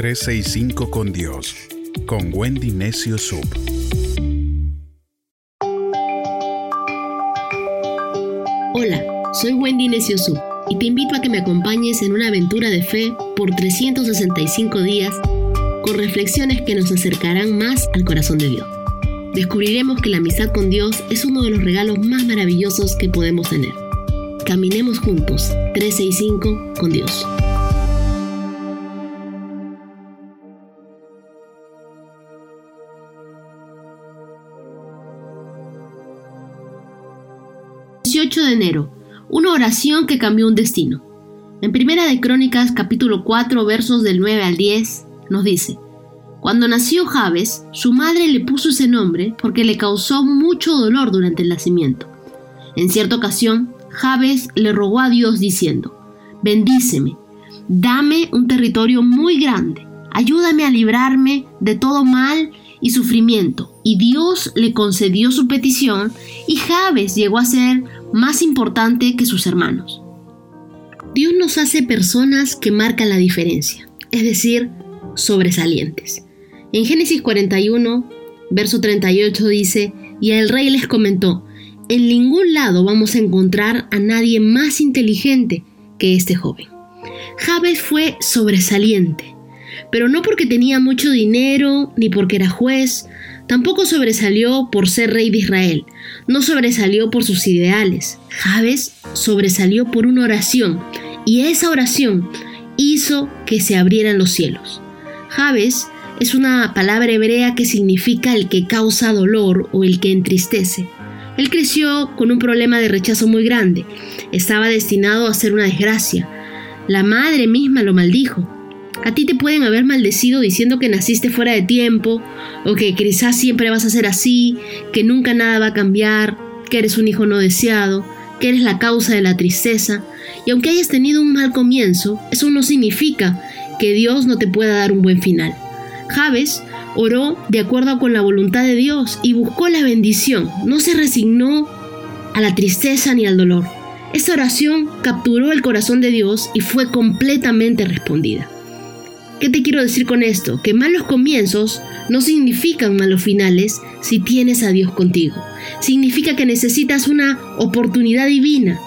365 con Dios, con Wendy Necio Sub. Hola, soy Wendy Necio Sub y te invito a que me acompañes en una aventura de fe por 365 días con reflexiones que nos acercarán más al corazón de Dios. Descubriremos que la amistad con Dios es uno de los regalos más maravillosos que podemos tener. Caminemos juntos, 365 con Dios. De enero, una oración que cambió un destino. En Primera de Crónicas capítulo 4 versos del 9 al 10 nos dice, Cuando nació Jabes, su madre le puso ese nombre porque le causó mucho dolor durante el nacimiento. En cierta ocasión, Jabes le rogó a Dios diciendo, Bendíceme, dame un territorio muy grande, ayúdame a librarme de todo mal y sufrimiento. Y Dios le concedió su petición y Jabes llegó a ser más importante que sus hermanos. Dios nos hace personas que marcan la diferencia, es decir, sobresalientes. En Génesis 41, verso 38 dice, y el rey les comentó, en ningún lado vamos a encontrar a nadie más inteligente que este joven. Jabes fue sobresaliente, pero no porque tenía mucho dinero, ni porque era juez, tampoco sobresalió por ser rey de Israel, no sobresalió por sus ideales. Jabes sobresalió por una oración, y esa oración hizo que se abrieran los cielos. Jabes es una palabra hebrea que significa el que causa dolor o el que entristece. Él creció con un problema de rechazo muy grande. Estaba destinado a ser una desgracia. La madre misma lo maldijo. A ti te pueden haber maldecido diciendo que naciste fuera de tiempo, o que quizás siempre vas a ser así, que nunca nada va a cambiar, que eres un hijo no deseado, que eres la causa de la tristeza. Y aunque hayas tenido un mal comienzo, eso no significa que Dios no te pueda dar un buen final. Javes oró de acuerdo con la voluntad de Dios y buscó la bendición, no se resignó a la tristeza ni al dolor. Esa oración capturó el corazón de Dios y fue completamente respondida. ¿Qué te quiero decir con esto? Que malos comienzos no significan malos finales si tienes a Dios contigo. Significa que necesitas una oportunidad divina.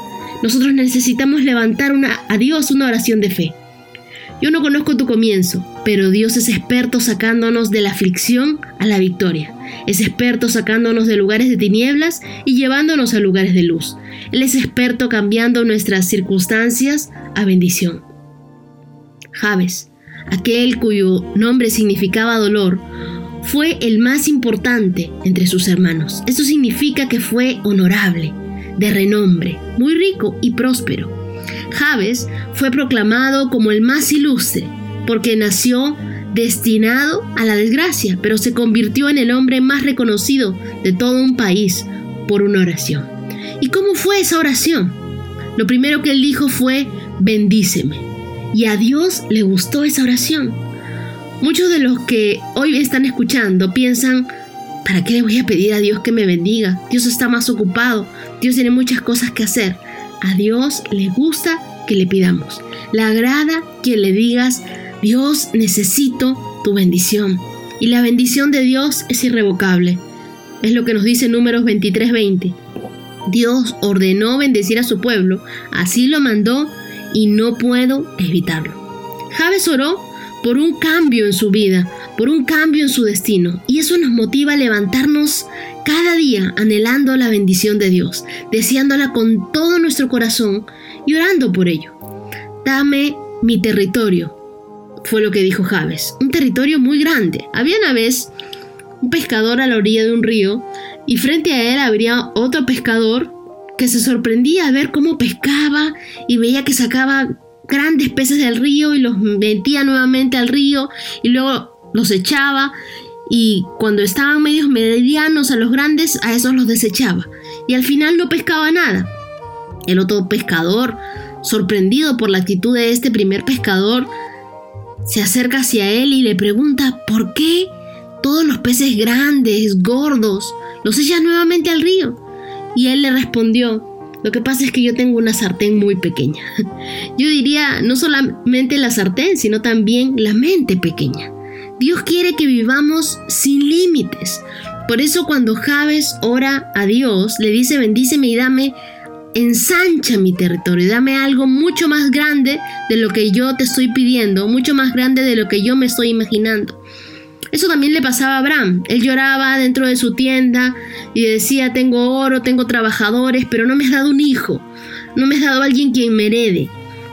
Nosotros necesitamos levantar una, a Dios una oración de fe. Yo no conozco tu comienzo, pero Dios es experto sacándonos de la aflicción a la victoria. Es experto sacándonos de lugares de tinieblas y llevándonos a lugares de luz. Él es experto cambiando nuestras circunstancias a bendición. Javes, aquel cuyo nombre significaba dolor, fue el más importante entre sus hermanos. Esto significa que fue honorable, de renombre, muy rico y próspero. Jabes fue proclamado como el más ilustre, porque nació destinado a la desgracia, pero se convirtió en el hombre más reconocido de todo un país por una oración. ¿Y cómo fue esa oración? Lo primero que él dijo fue, bendíceme. Y a Dios le gustó esa oración. Muchos de los que hoy están escuchando piensan, ¿para qué le voy a pedir a Dios que me bendiga? Dios está más ocupado, Dios tiene muchas cosas que hacer. A Dios le gusta que le pidamos. Le agrada que le digas, Dios, necesito tu bendición. Y la bendición de Dios es irrevocable. Es lo que nos dice Números 23:20. Dios ordenó bendecir a su pueblo, así lo mandó y no puedo evitarlo. Javes oró por un cambio en su vida, por un cambio en su destino, y eso nos motiva a levantarnos cada día anhelando la bendición de Dios, deseándola con todo nuestro corazón y orando por ello. Dame mi territorio, fue lo que dijo Javes, un territorio muy grande. Había una vez un pescador a la orilla de un río y frente a él habría otro pescador que se sorprendía a ver cómo pescaba y veía que sacaba grandes peces del río y los metía nuevamente al río y luego los echaba y cuando estaban medios medianos a los grandes a esos los desechaba y al final no pescaba nada. El otro pescador, sorprendido por la actitud de este primer pescador, se acerca hacia él y le pregunta ¿por qué todos los peces grandes, gordos, los echas nuevamente al río? Y él le respondió, Lo que pasa es que yo tengo una sartén muy pequeña. Yo diría no solamente la sartén, sino también la mente pequeña. Dios quiere que vivamos sin límites. Por eso cuando Javes ora a Dios, le dice bendíceme y dame, ensancha mi territorio, dame algo mucho más grande de lo que yo te estoy pidiendo, mucho más grande de lo que yo me estoy imaginando. Eso también le pasaba a Abraham. Él lloraba dentro de su tienda y decía, tengo oro, tengo trabajadores, pero no me has dado un hijo, no me has dado alguien quien me herede.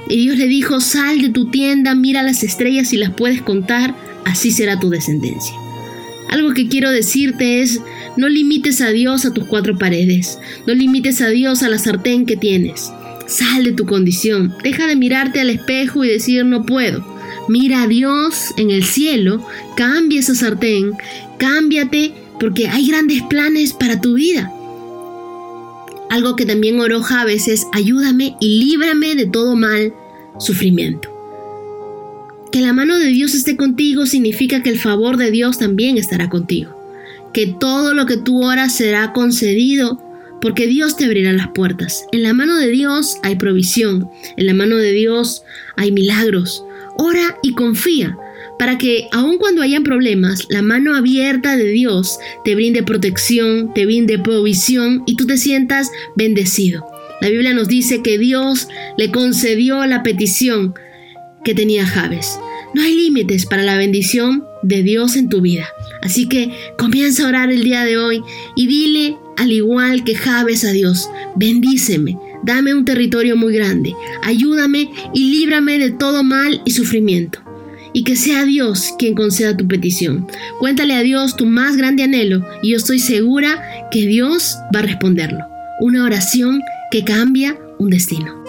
Y Dios le dijo, sal de tu tienda, mira las estrellas y las puedes contar, así será tu descendencia. Algo que quiero decirte es, no limites a Dios a tus cuatro paredes, no limites a Dios a la sartén que tienes. Sal de tu condición, deja de mirarte al espejo y decir no puedo. Mira a Dios en el cielo, cambia esa sartén, cámbiate porque hay grandes planes para tu vida. Algo que también oró Javes es ayúdame y líbrame de todo mal sufrimiento. Que la mano de Dios esté contigo significa que el favor de Dios también estará contigo. Que todo lo que tú oras será concedido porque Dios te abrirá las puertas. En la mano de Dios hay provisión, en la mano de Dios hay milagros. Ora y confía para que aun cuando hayan problemas, la mano abierta de Dios te brinde protección, te brinde provisión y tú te sientas bendecido. La Biblia nos dice que Dios le concedió la petición que tenía Javes. No hay límites para la bendición de Dios en tu vida. Así que comienza a orar el día de hoy y dile, al igual que Javes a Dios, bendíceme, dame un territorio muy grande, ayúdame y líbrame de todo mal y sufrimiento. Y que sea Dios quien conceda tu petición. Cuéntale a Dios tu más grande anhelo y yo estoy segura que Dios va a responderlo. Una oración que cambia un destino.